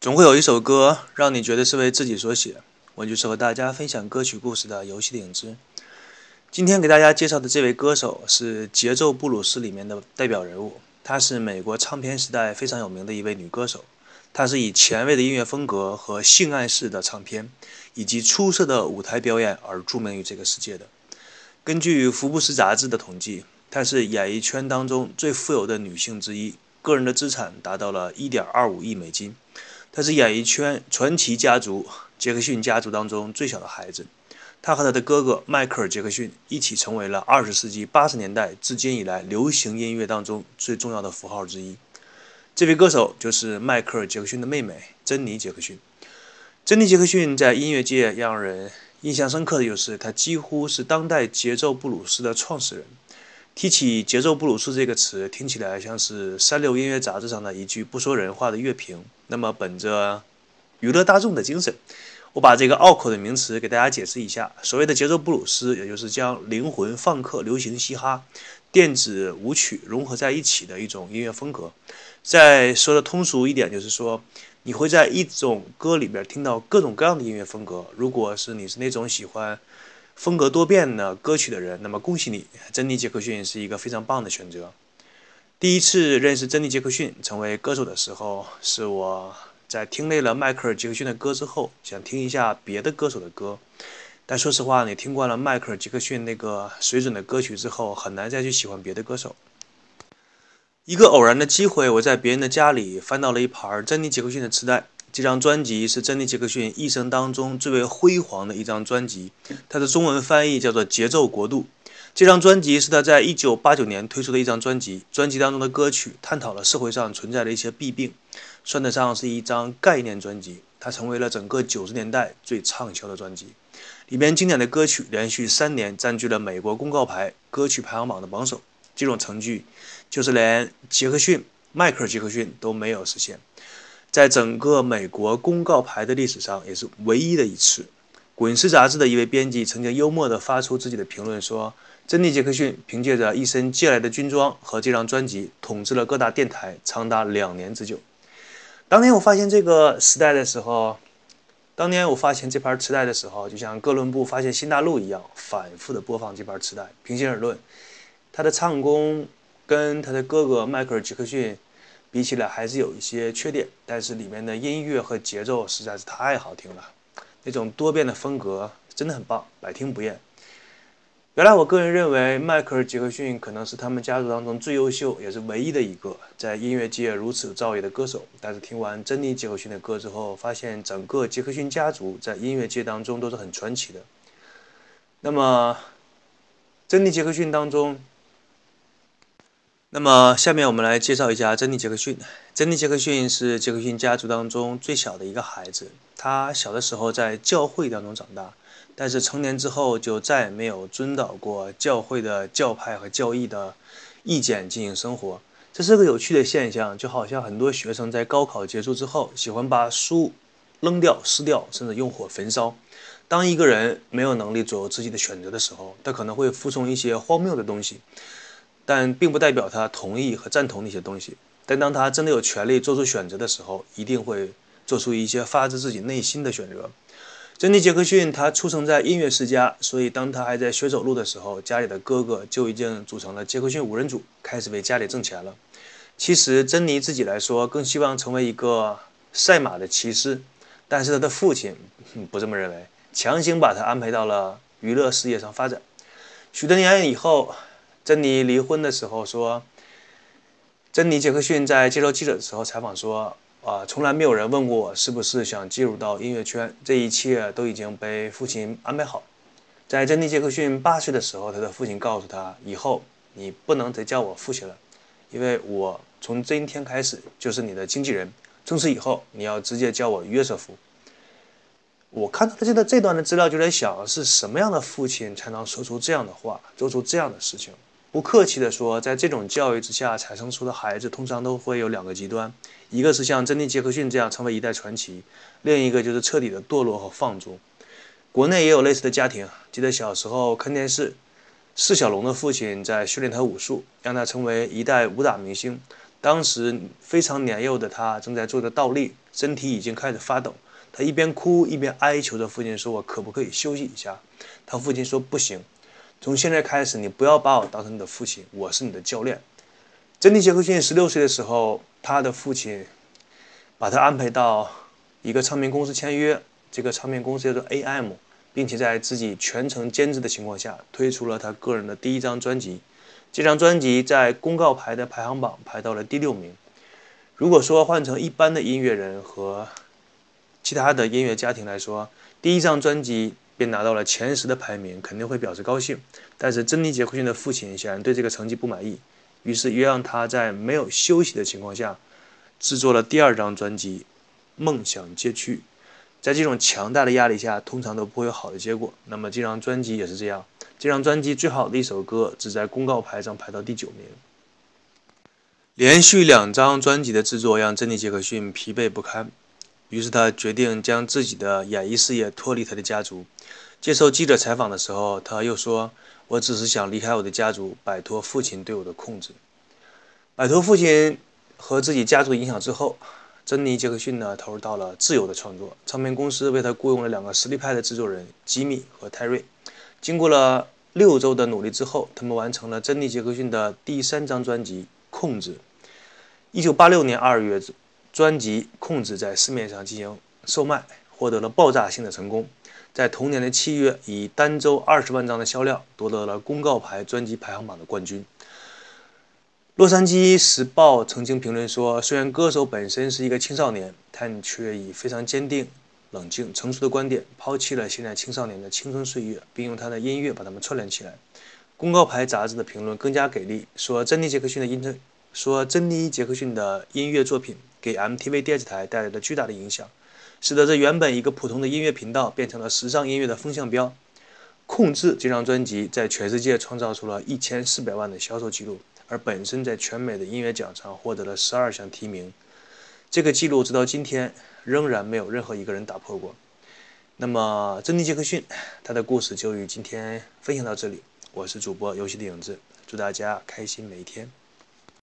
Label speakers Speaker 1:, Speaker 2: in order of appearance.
Speaker 1: 总会有一首歌让你觉得是为自己所写，我就是和大家分享歌曲故事的游戏的影子。今天给大家介绍的这位歌手是节奏布鲁斯里面的代表人物，她是美国唱片时代非常有名的一位女歌手。她是以前卫的音乐风格和性暗示的唱片，以及出色的舞台表演而著名于这个世界的。根据福布斯杂志的统计，她是演艺圈当中最富有的女性之一，个人的资产达到了1.25亿美金。他是演艺圈传奇家族杰克逊家族当中最小的孩子。他和他的哥哥迈克尔·杰克逊一起成为了20世纪80年代至今以来流行音乐当中最重要的符号之一。这位歌手就是迈克尔·杰克逊的妹妹珍妮·杰克逊。珍妮·杰克逊在音乐界让人印象深刻的就是，她几乎是当代节奏布鲁斯的创始人。提起节奏布鲁斯这个词，听起来像是三流音乐杂志上的一句不说人话的乐评。那么，本着娱乐大众的精神，我把这个拗口的名词给大家解释一下。所谓的节奏布鲁斯，也就是将灵魂、放克、流行、嘻哈、电子舞曲融合在一起的一种音乐风格。再说的通俗一点，就是说你会在一种歌里边听到各种各样的音乐风格。如果是你是那种喜欢。风格多变的歌曲的人，那么恭喜你，珍妮·杰克逊是一个非常棒的选择。第一次认识珍妮·杰克逊成为歌手的时候，是我在听累了迈克尔·杰克逊的歌之后，想听一下别的歌手的歌。但说实话，你听惯了迈克尔·杰克逊那个水准的歌曲之后，很难再去喜欢别的歌手。一个偶然的机会，我在别人的家里翻到了一盘珍妮·杰克逊的磁带。这张专辑是珍妮·杰克逊一生当中最为辉煌的一张专辑，它的中文翻译叫做《节奏国度》。这张专辑是他在1989年推出的一张专辑，专辑当中的歌曲探讨了社会上存在的一些弊病，算得上是一张概念专辑。它成为了整个90年代最畅销的专辑，里面经典的歌曲连续三年占据了美国公告牌歌曲排行榜的榜首。这种成绩，就是连杰克逊、迈克尔·杰克逊都没有实现。在整个美国公告牌的历史上，也是唯一的一次。《滚石》杂志的一位编辑曾经幽默地发出自己的评论说：“珍妮·杰克逊凭借着一身借来的军装和这张专辑，统治了各大电台长达两年之久。”当年我发现这个时代的时候，当年我发现这盘磁带的时候，就像哥伦布发现新大陆一样，反复的播放这盘磁带。平心而论，他的唱功跟他的哥哥迈克尔·杰克逊。比起来还是有一些缺点，但是里面的音乐和节奏实在是太好听了，那种多变的风格真的很棒，百听不厌。原来我个人认为迈克尔·杰克逊可能是他们家族当中最优秀也是唯一的一个在音乐界如此造诣的歌手。但是听完珍妮·杰克逊的歌之后，发现整个杰克逊家族在音乐界当中都是很传奇的。那么，珍妮·杰克逊当中。那么，下面我们来介绍一下珍妮·杰克逊。珍妮·杰克逊是杰克逊家族当中最小的一个孩子。他小的时候在教会当中长大，但是成年之后就再也没有遵导过教会的教派和教义的意见进行生活。这是个有趣的现象，就好像很多学生在高考结束之后，喜欢把书扔掉、撕掉，甚至用火焚烧。当一个人没有能力左右自己的选择的时候，他可能会服从一些荒谬的东西。但并不代表他同意和赞同那些东西。但当他真的有权利做出选择的时候，一定会做出一些发自自己内心的选择。珍妮·杰克逊，他出生在音乐世家，所以当他还在学走路的时候，家里的哥哥就已经组成了杰克逊五人组，开始为家里挣钱了。其实，珍妮自己来说，更希望成为一个赛马的骑师，但是他的父亲不这么认为，强行把他安排到了娱乐事业上发展。许多年以后。珍妮离婚的时候说：“珍妮·杰克逊在接受记者的时候采访说，啊，从来没有人问过我是不是想进入到音乐圈，这一切都已经被父亲安排好。在珍妮·杰克逊八岁的时候，他的父亲告诉他，以后你不能再叫我父亲了，因为我从这一天开始就是你的经纪人，从此以后你要直接叫我约瑟夫。”我看到的这段这段的资料，就在想是什么样的父亲才能说出这样的话，做出这样的事情。不客气地说，在这种教育之下产生出的孩子，通常都会有两个极端：一个是像珍妮·杰克逊这样成为一代传奇，另一个就是彻底的堕落和放纵。国内也有类似的家庭。记得小时候看电视，释小龙的父亲在训练他武术，让他成为一代武打明星。当时非常年幼的他正在做着倒立，身体已经开始发抖。他一边哭一边哀求着父亲说：“我可不可以休息一下？”他父亲说：“不行，从现在开始，你不要把我当成你的父亲，我是你的教练。”珍妮·杰克逊十六岁的时候，他的父亲把他安排到一个唱片公司签约，这个唱片公司叫做 AM，并且在自己全程监制的情况下，推出了他个人的第一张专辑。这张专辑在公告牌的排行榜排到了第六名。如果说换成一般的音乐人和其他的音乐家庭来说，第一张专辑便拿到了前十的排名，肯定会表示高兴。但是珍妮·杰克逊的父亲显然对这个成绩不满意。于是，约让他在没有休息的情况下制作了第二张专辑《梦想街区》。在这种强大的压力下，通常都不会有好的结果。那么，这张专辑也是这样。这张专辑最好的一首歌只在公告牌上排到第九名。连续两张专辑的制作让珍妮·杰克逊疲惫不堪，于是他决定将自己的演艺事业脱离他的家族。接受记者采访的时候，他又说。我只是想离开我的家族，摆脱父亲对我的控制。摆脱父亲和自己家族的影响之后，珍妮·杰克逊呢投入到了自由的创作。唱片公司为他雇佣了两个实力派的制作人吉米和泰瑞。经过了六周的努力之后，他们完成了珍妮·杰克逊的第三张专辑《控制》。一九八六年二月，专辑《控制》在市面上进行售卖，获得了爆炸性的成功。在同年的七月，以单周二十万张的销量夺得了公告牌专辑排行榜的冠军。洛杉矶时报曾经评论说：“虽然歌手本身是一个青少年，但却以非常坚定、冷静、成熟的观点抛弃了现在青少年的青春岁月，并用他的音乐把他们串联起来。”公告牌杂志的评论更加给力，说：“珍妮·杰克逊的音乐，说珍妮·杰克逊的音乐作品给 MTV 电视台带来了巨大的影响。”使得这原本一个普通的音乐频道变成了时尚音乐的风向标。控制这张专辑在全世界创造出了一千四百万的销售记录，而本身在全美的音乐奖上获得了十二项提名。这个记录直到今天仍然没有任何一个人打破过。那么，珍妮·杰克逊，他的故事就与今天分享到这里。我是主播游戏的影子，祝大家开心每一天。